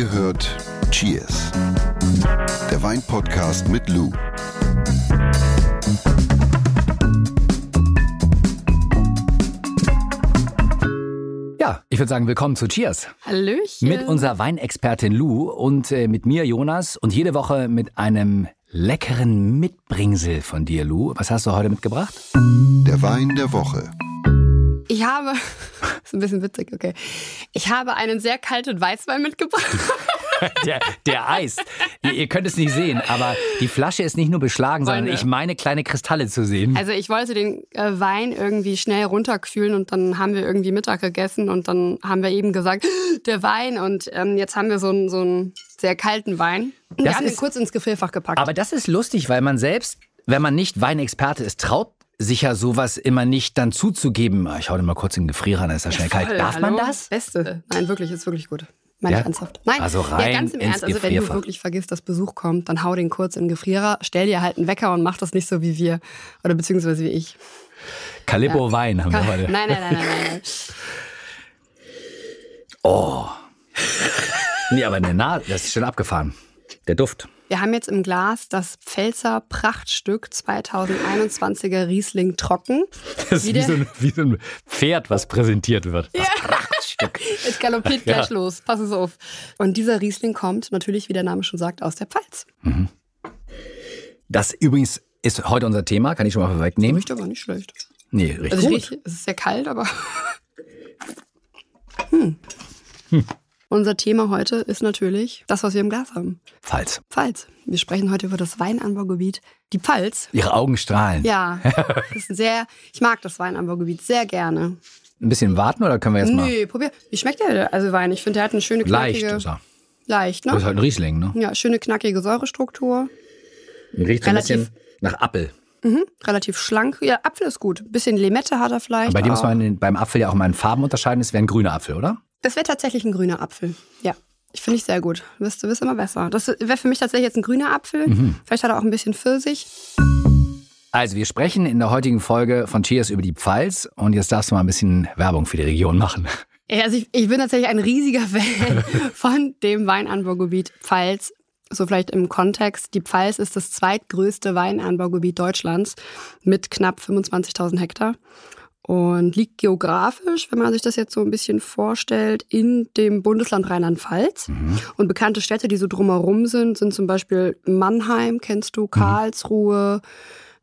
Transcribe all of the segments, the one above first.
Ihr hört Cheers, der Weinpodcast mit Lou. Ja, ich würde sagen, willkommen zu Cheers. Hallöchen. Mit unserer Weinexpertin Lou und äh, mit mir Jonas und jede Woche mit einem leckeren Mitbringsel von dir, Lou. Was hast du heute mitgebracht? Der Wein der Woche. Ich habe, ist ein bisschen witzig, okay. Ich habe einen sehr kalten Weißwein mitgebracht. Der, der Eis. Ihr, ihr könnt es nicht sehen, aber die Flasche ist nicht nur beschlagen, sondern Freunde. ich meine kleine Kristalle zu sehen. Also ich wollte den äh, Wein irgendwie schnell runterkühlen und dann haben wir irgendwie Mittag gegessen und dann haben wir eben gesagt, der Wein und ähm, jetzt haben wir so einen, so einen sehr kalten Wein. Und wir Das haben den ist- kurz ins Gefrierfach gepackt. Aber das ist lustig, weil man selbst, wenn man nicht Weinexperte ist, traut sich ja sowas immer nicht dann zuzugeben. Ah, Ich hau den mal kurz in den Gefrierer, dann ist er schnell kalt. Voll, Darf man hallo? das? Beste. Nein, wirklich, ist wirklich gut. Meine Ja? ich ernsthaft. Nein, Also ja, rein ganz im ins Ernst. Also wenn du wirklich vergisst, dass Besuch kommt, dann hau den kurz in den Gefrierer, stell dir halt einen Wecker und mach das nicht so wie wir. Oder beziehungsweise wie ich. Calippo Wein haben wir Nein, heute. nein, nein, nein, nein. nein. Oh. Nee, aber eine Nase, das ist schon abgefahren. Der Duft. Wir haben jetzt im Glas das Pfälzer Prachtstück 2021er Riesling trocken. Das ist Wie wie so, ein, wie so ein Pferd, was präsentiert wird. Das Prachtstück. Es galoppiert gleich los. Pass es auf. Und dieser Riesling kommt natürlich, wie der Name schon sagt, aus der Pfalz. Das übrigens ist heute unser Thema, kann ich schon mal vorwegnehmen. Riecht aber nicht schlecht. Nee, richtig Also gut. rieche, es ist sehr kalt, aber. hm. Unser Thema heute ist natürlich das, was wir im Glas haben. Pfalz. Pfalz. Wir sprechen heute über das Weinanbaugebiet. Die Pfalz. Ihre Augen strahlen. Ja, das ist sehr, ich mag das Weinanbaugebiet sehr gerne. Ein bisschen warten oder können wir jetzt mal? Nö, probier. Wie schmeckt der also Wein? Ich finde, der hat eine schöne Leicht knackige. ist er. Leicht, Das ist ne? halt ein Riesling, ne? Ja, schöne knackige Säurestruktur. Riecht so ein Relativ- bisschen nach Apfel. Mhm, relativ schlank. Ja, Apfel ist gut. Bisschen Limette hat er vielleicht. Aber bei dem muss auch. man beim Apfel ja auch mal in Farben unterscheiden. Es wäre ein grüner Apfel, oder? Das wäre tatsächlich ein grüner Apfel. Ja. Ich finde ich sehr gut. Du wirst, du wirst immer besser. Das wäre für mich tatsächlich jetzt ein grüner Apfel. Mhm. Vielleicht hat er auch ein bisschen Pfirsich. Also, wir sprechen in der heutigen Folge von Cheers über die Pfalz und jetzt darfst du mal ein bisschen Werbung für die Region machen. Ja, Also ich, ich bin tatsächlich ein riesiger Fan von dem Weinanbaugebiet Pfalz. So vielleicht im Kontext. Die Pfalz ist das zweitgrößte Weinanbaugebiet Deutschlands mit knapp 25.000 Hektar und liegt geografisch, wenn man sich das jetzt so ein bisschen vorstellt, in dem Bundesland Rheinland-Pfalz. Und bekannte Städte, die so drumherum sind, sind zum Beispiel Mannheim, kennst du, Karlsruhe,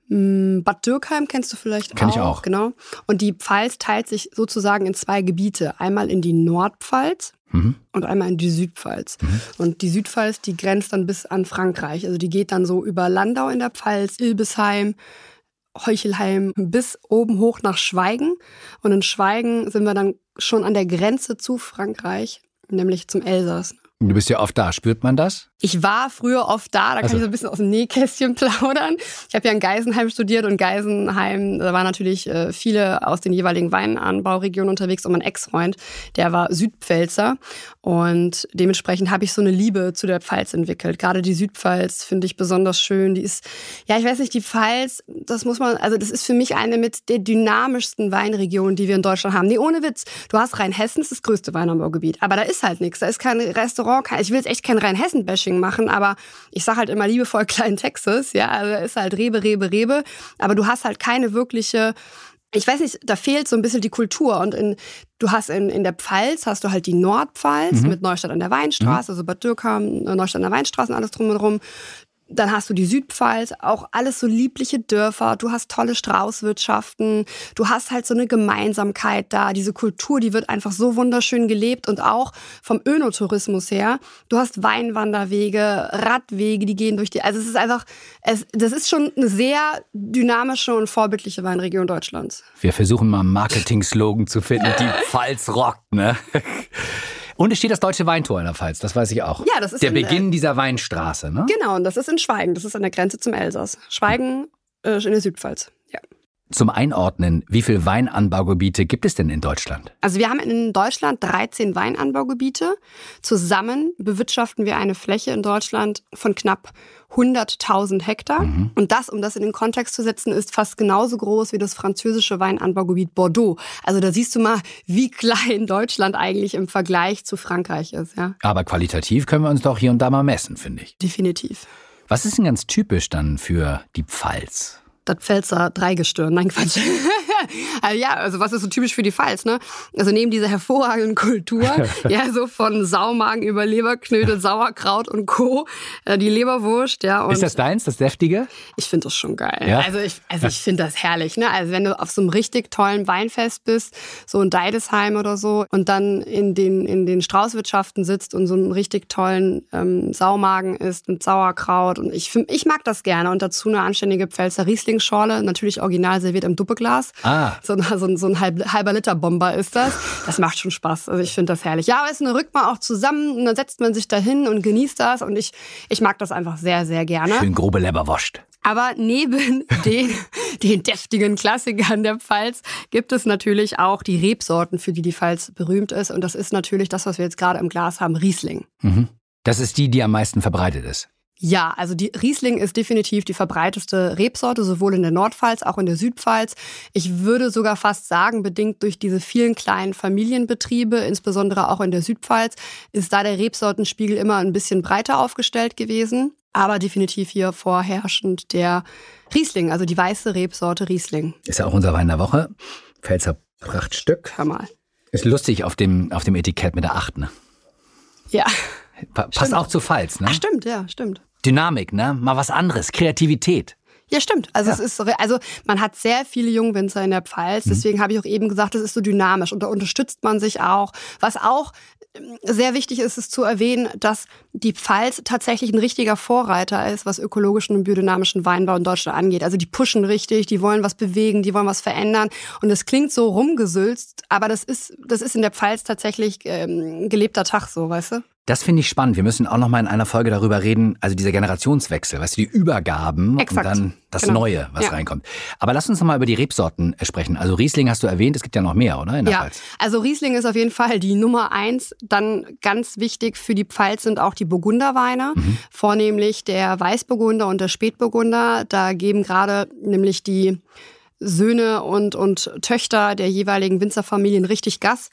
mh, Bad Dürkheim kennst du vielleicht Kenn auch. ich auch. Genau. Und die Pfalz teilt sich sozusagen in zwei Gebiete. Einmal in die Nordpfalz Mhm. und einmal in die Südpfalz. Und die Südpfalz, die grenzt dann bis an Frankreich. Also die geht dann so über Landau in der Pfalz, Ilbesheim, Heuchelheim bis oben hoch nach Schweigen. Und in Schweigen sind wir dann schon an der Grenze zu Frankreich, nämlich zum Elsass. Du bist ja oft da. Spürt man das? Ich war früher oft da, da kann Also- ich so ein bisschen aus dem Nähkästchen plaudern. Ich habe ja in Geisenheim studiert und Geisenheim, da waren natürlich äh, viele aus den jeweiligen Weinanbauregionen unterwegs und mein Ex-Freund, der war Südpfälzer und dementsprechend habe ich so eine Liebe zu der Pfalz entwickelt. Gerade die Südpfalz finde ich besonders schön. Die ist, ja, ich weiß nicht, die Pfalz, das muss man, also das ist für mich eine mit der dynamischsten Weinregionen, die wir in Deutschland haben. Nee, ohne Witz. Du hast Rheinhessen, das ist das größte Weinanbaugebiet, aber da ist halt nichts. Da ist kein Restaurant, kein, ich will jetzt echt kein Rheinhessen-Bashing machen, aber ich sage halt immer liebevoll Klein Texas, ja, also ist halt Rebe, Rebe, Rebe, aber du hast halt keine wirkliche ich weiß nicht, da fehlt so ein bisschen die Kultur. Und in, du hast in, in der Pfalz, hast du halt die Nordpfalz mit Neustadt an der Weinstraße, also Bad Dürkheim, Neustadt an der Weinstraße und alles drum und drum. Dann hast du die Südpfalz, auch alles so liebliche Dörfer. Du hast tolle Straußwirtschaften. Du hast halt so eine Gemeinsamkeit da. Diese Kultur, die wird einfach so wunderschön gelebt und auch vom Önotourismus her. Du hast Weinwanderwege, Radwege, die gehen durch die. Also es ist einfach, es, das ist schon eine sehr dynamische und vorbildliche Weinregion Deutschlands. Wir versuchen mal einen Marketing-Slogan zu finden. Die Pfalz rockt, ne? Und es steht das Deutsche Weintor in der Pfalz, das weiß ich auch. Ja, das ist Der in, äh, Beginn dieser Weinstraße, ne? Genau, und das ist in Schweigen. Das ist an der Grenze zum Elsass. Schweigen äh, in der Südpfalz. Zum Einordnen, wie viele Weinanbaugebiete gibt es denn in Deutschland? Also wir haben in Deutschland 13 Weinanbaugebiete. Zusammen bewirtschaften wir eine Fläche in Deutschland von knapp 100.000 Hektar. Mhm. Und das, um das in den Kontext zu setzen, ist fast genauso groß wie das französische Weinanbaugebiet Bordeaux. Also da siehst du mal, wie klein Deutschland eigentlich im Vergleich zu Frankreich ist. Ja. Aber qualitativ können wir uns doch hier und da mal messen, finde ich. Definitiv. Was ist denn ganz typisch dann für die Pfalz? Das Pfälzer Dreigestirn. Nein, Quatsch. Also ja, also was ist so typisch für die Pfalz, ne? Also neben dieser hervorragenden Kultur, ja, so von Saumagen über Leberknödel, Sauerkraut und Co., äh, die Leberwurst, ja. Und ist das deins, das Deftige? Ich finde das schon geil. Ja? Also ich, also ich finde das herrlich, ne? Also wenn du auf so einem richtig tollen Weinfest bist, so in Deidesheim oder so, und dann in den, in den Straußwirtschaften sitzt und so einen richtig tollen ähm, Saumagen isst mit Sauerkraut und ich, ich mag das gerne und dazu eine anständige Pfälzer Riesling Riesling-Schorle, natürlich original serviert im Duppeglas. Ah. So, ein, so ein halb, halber Liter Bomber ist das. Das macht schon Spaß. Also ich finde das herrlich. Ja, aber es rückt man auch zusammen und dann setzt man sich dahin und genießt das und ich, ich mag das einfach sehr, sehr gerne. Schön grobe Leberwurst. Aber neben den, den deftigen Klassikern der Pfalz gibt es natürlich auch die Rebsorten, für die die Pfalz berühmt ist. Und das ist natürlich das, was wir jetzt gerade im Glas haben, Riesling. Mhm. Das ist die, die am meisten verbreitet ist. Ja, also die Riesling ist definitiv die verbreiteste Rebsorte, sowohl in der Nordpfalz, auch in der Südpfalz. Ich würde sogar fast sagen, bedingt durch diese vielen kleinen Familienbetriebe, insbesondere auch in der Südpfalz, ist da der Rebsortenspiegel immer ein bisschen breiter aufgestellt gewesen. Aber definitiv hier vorherrschend der Riesling, also die weiße Rebsorte Riesling. Ist ja auch unser Wein der Woche. Pfälzer Prachtstück. Hör mal. Ist lustig auf dem, auf dem Etikett mit der Acht, ne? Ja. Pa passt auch zu Pfalz, ne? Ach, stimmt, ja, stimmt. Dynamik, ne? Mal was anderes, Kreativität. Ja, stimmt. Also ja. es ist also man hat sehr viele Jungwinzer in der Pfalz. Mhm. Deswegen habe ich auch eben gesagt, es ist so dynamisch und da unterstützt man sich auch. Was auch ähm, sehr wichtig ist es zu erwähnen, dass die Pfalz tatsächlich ein richtiger Vorreiter ist, was ökologischen und biodynamischen Weinbau in Deutschland angeht. Also die pushen richtig, die wollen was bewegen, die wollen was verändern. Und es klingt so rumgesülzt, aber das ist, das ist in der Pfalz tatsächlich ähm, gelebter Tag so, weißt du? Das finde ich spannend. Wir müssen auch noch mal in einer Folge darüber reden, also dieser Generationswechsel, weißt du, die Übergaben Exakt. und dann das genau. Neue, was ja. reinkommt. Aber lass uns noch mal über die Rebsorten sprechen. Also Riesling hast du erwähnt, es gibt ja noch mehr, oder? ja, Pfalz? also Riesling ist auf jeden Fall die Nummer eins. Dann ganz wichtig für die Pfalz sind auch die Burgunderweine, mhm. vornehmlich der Weißburgunder und der Spätburgunder. Da geben gerade nämlich die Söhne und, und Töchter der jeweiligen Winzerfamilien richtig Gas.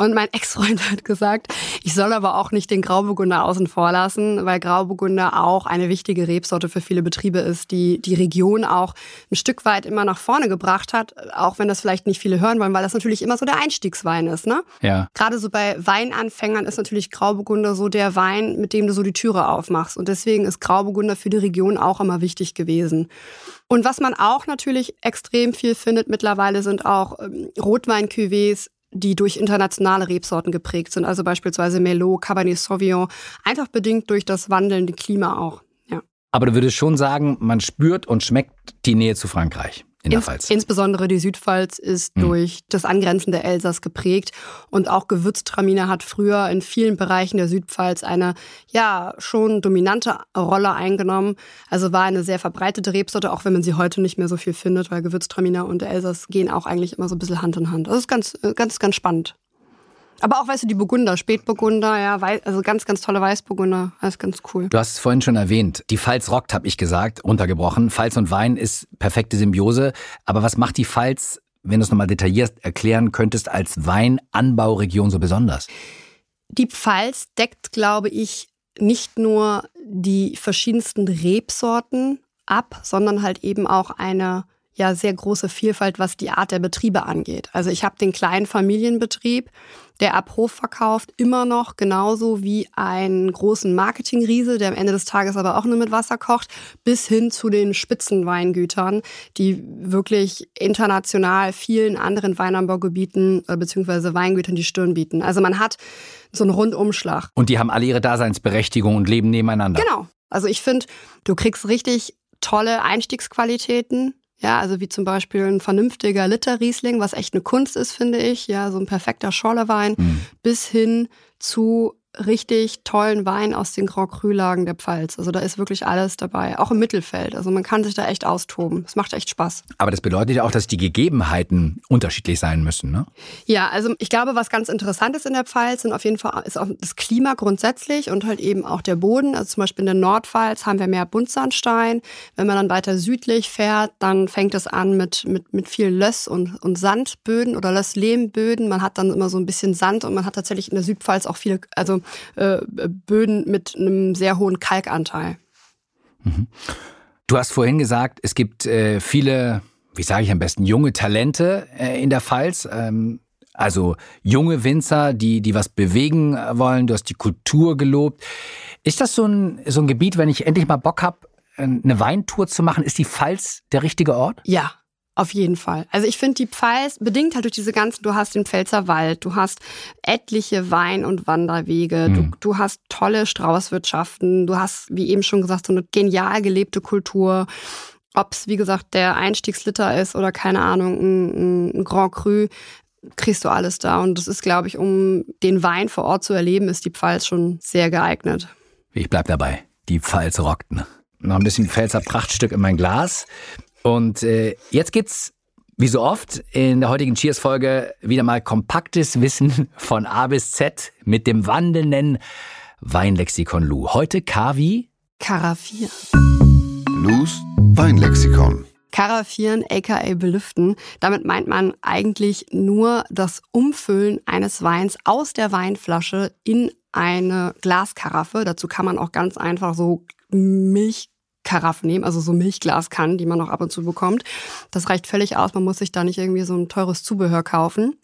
Und mein Ex-Freund hat gesagt, ich soll aber auch nicht den Grauburgunder außen vor lassen, weil Grauburgunder auch eine wichtige Rebsorte für viele Betriebe ist, die die Region auch ein Stück weit immer nach vorne gebracht hat, auch wenn das vielleicht nicht viele hören wollen, weil das natürlich immer so der Einstiegswein ist. Ne? Ja. Gerade so bei Weinanfängern ist natürlich Grauburgunder so der Wein, mit dem du so die Türe aufmachst. Und deswegen ist Grauburgunder für die Region auch immer wichtig gewesen. Und was man auch natürlich extrem viel findet mittlerweile sind auch ähm, Rotwein-Cuvées die durch internationale Rebsorten geprägt sind, also beispielsweise Merlot, Cabernet Sauvignon, einfach bedingt durch das wandelnde Klima auch. Ja. Aber du würdest schon sagen, man spürt und schmeckt die Nähe zu Frankreich in der Pfalz. insbesondere die Südpfalz ist mhm. durch das angrenzende Elsass geprägt und auch Gewürztraminer hat früher in vielen Bereichen der Südpfalz eine ja schon dominante Rolle eingenommen. Also war eine sehr verbreitete Rebsorte, auch wenn man sie heute nicht mehr so viel findet, weil Gewürztraminer und Elsass gehen auch eigentlich immer so ein bisschen Hand in Hand. Das ist ganz, ganz, ganz spannend. Aber auch, weißt du, die Burgunder, Spätburgunder, ja, also ganz, ganz tolle Weißburgunder. Alles ganz cool. Du hast es vorhin schon erwähnt. Die Pfalz rockt, habe ich gesagt, runtergebrochen. Pfalz und Wein ist perfekte Symbiose. Aber was macht die Pfalz, wenn du es nochmal detailliert erklären könntest, als Weinanbauregion so besonders? Die Pfalz deckt, glaube ich, nicht nur die verschiedensten Rebsorten ab, sondern halt eben auch eine ja sehr große Vielfalt, was die Art der Betriebe angeht. Also ich habe den kleinen Familienbetrieb, der ab Hof verkauft, immer noch genauso wie einen großen Marketingriese, der am Ende des Tages aber auch nur mit Wasser kocht, bis hin zu den Spitzenweingütern, die wirklich international vielen anderen Weinanbaugebieten äh, bzw. Weingütern die Stirn bieten. Also man hat so einen Rundumschlag. Und die haben alle ihre Daseinsberechtigung und leben nebeneinander. Genau. Also ich finde, du kriegst richtig tolle Einstiegsqualitäten ja, also wie zum Beispiel ein vernünftiger Liter Riesling, was echt eine Kunst ist, finde ich. Ja, so ein perfekter Schorlewein, mhm. bis hin zu richtig tollen Wein aus den Grand Cru-Lagen der Pfalz. Also da ist wirklich alles dabei, auch im Mittelfeld. Also man kann sich da echt austoben. Es macht echt Spaß. Aber das bedeutet ja auch, dass die Gegebenheiten unterschiedlich sein müssen, ne? Ja, also ich glaube, was ganz interessant ist in der Pfalz, sind auf jeden Fall ist auch das Klima grundsätzlich und halt eben auch der Boden. Also zum Beispiel in der Nordpfalz haben wir mehr Buntsandstein. Wenn man dann weiter südlich fährt, dann fängt es an mit, mit, mit viel Löss und, und Sandböden oder Lösslehmböden. Man hat dann immer so ein bisschen Sand und man hat tatsächlich in der Südpfalz auch viele, also äh, Böden mit einem sehr hohen Kalkanteil. Mhm. Du hast vorhin gesagt, es gibt äh, viele, wie sage ich am besten, junge Talente äh, in der Pfalz. Ähm, also junge Winzer, die, die was bewegen wollen. Du hast die Kultur gelobt. Ist das so ein, so ein Gebiet, wenn ich endlich mal Bock habe, eine Weintour zu machen, ist die Pfalz der richtige Ort? Ja, auf jeden Fall. Also ich finde die Pfalz, bedingt halt durch diese ganzen, du hast den Pfälzer Wald, du hast etliche Wein- und Wanderwege, mhm. du, du hast tolle Straußwirtschaften, du hast, wie eben schon gesagt, so eine genial gelebte Kultur. Ob es, wie gesagt, der Einstiegsliter ist oder keine Ahnung, ein, ein Grand Cru, kriegst du alles da. Und das ist, glaube ich, um den Wein vor Ort zu erleben, ist die Pfalz schon sehr geeignet. Ich bleib dabei. Die Pfalz rockt. Ne? Noch ein bisschen Pfälzer Prachtstück in mein Glas. Und äh, jetzt gibt's wie so oft in der heutigen Cheers-Folge wieder mal kompaktes Wissen von A bis Z mit dem wandelnden Weinlexikon Lou. Heute Kavi? Karaffieren. Lou's Weinlexikon. Karaffieren, aka belüften. Damit meint man eigentlich nur das Umfüllen eines Weins aus der Weinflasche in eine Glaskaraffe. Dazu kann man auch ganz einfach so Milch Karaffen nehmen, also so Milchglaskannen, die man auch ab und zu bekommt. Das reicht völlig aus. Man muss sich da nicht irgendwie so ein teures Zubehör kaufen.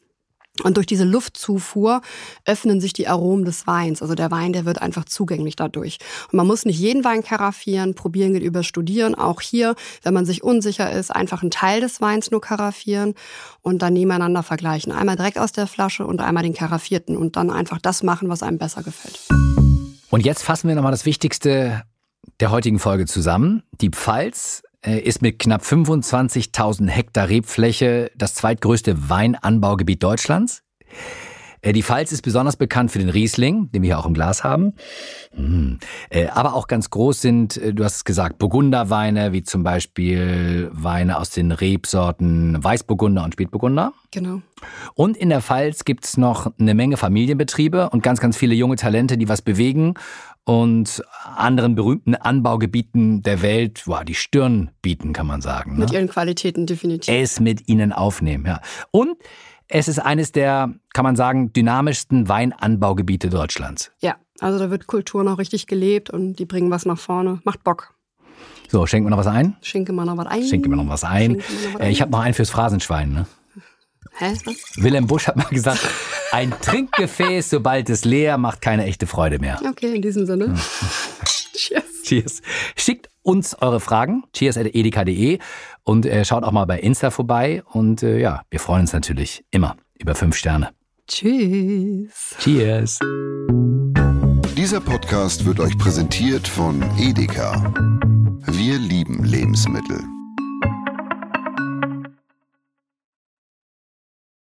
Und durch diese Luftzufuhr öffnen sich die Aromen des Weins. Also der Wein, der wird einfach zugänglich dadurch. Und man muss nicht jeden Wein karaffieren, probieren geht über studieren. Auch hier, wenn man sich unsicher ist, einfach einen Teil des Weins nur karaffieren und dann nebeneinander vergleichen. Einmal direkt aus der Flasche und einmal den karaffierten und dann einfach das machen, was einem besser gefällt. Und jetzt fassen wir nochmal das Wichtigste der heutigen Folge zusammen. Die Pfalz äh, ist mit knapp 25.000 Hektar Rebfläche das zweitgrößte Weinanbaugebiet Deutschlands. Äh, die Pfalz ist besonders bekannt für den Riesling, den wir hier auch im Glas haben. Mm. Äh, aber auch ganz groß sind, du hast es gesagt, Burgunderweine, wie zum Beispiel Weine aus den Rebsorten Weißburgunder und Spätburgunder. Genau. Und in der Pfalz gibt es noch eine Menge Familienbetriebe und ganz, ganz viele junge Talente, die was bewegen und anderen berühmten Anbaugebieten der Welt boah, die Stirn bieten, kann man sagen. Ne? Mit ihren Qualitäten definitiv. Es mit ihnen aufnehmen, ja. Und es ist eines der, kann man sagen, dynamischsten Weinanbaugebiete Deutschlands. Ja, also da wird Kultur noch richtig gelebt und die bringen was nach vorne. Macht Bock. So, schenken wir noch was ein? Schenke mal noch was ein. Schenke mir noch was ein. Noch was äh, ich habe noch einen fürs Phrasenschwein, ne? Hä? Was? Willem Busch hat mal gesagt, ein Trinkgefäß, sobald es leer, macht keine echte Freude mehr. Okay, in diesem Sinne. Cheers. Cheers. Schickt uns eure Fragen, cheers.edeka.de und äh, schaut auch mal bei Insta vorbei. Und äh, ja, wir freuen uns natürlich immer über fünf Sterne. Tschüss. Cheers. Dieser Podcast wird euch präsentiert von Edeka. Wir lieben Lebensmittel.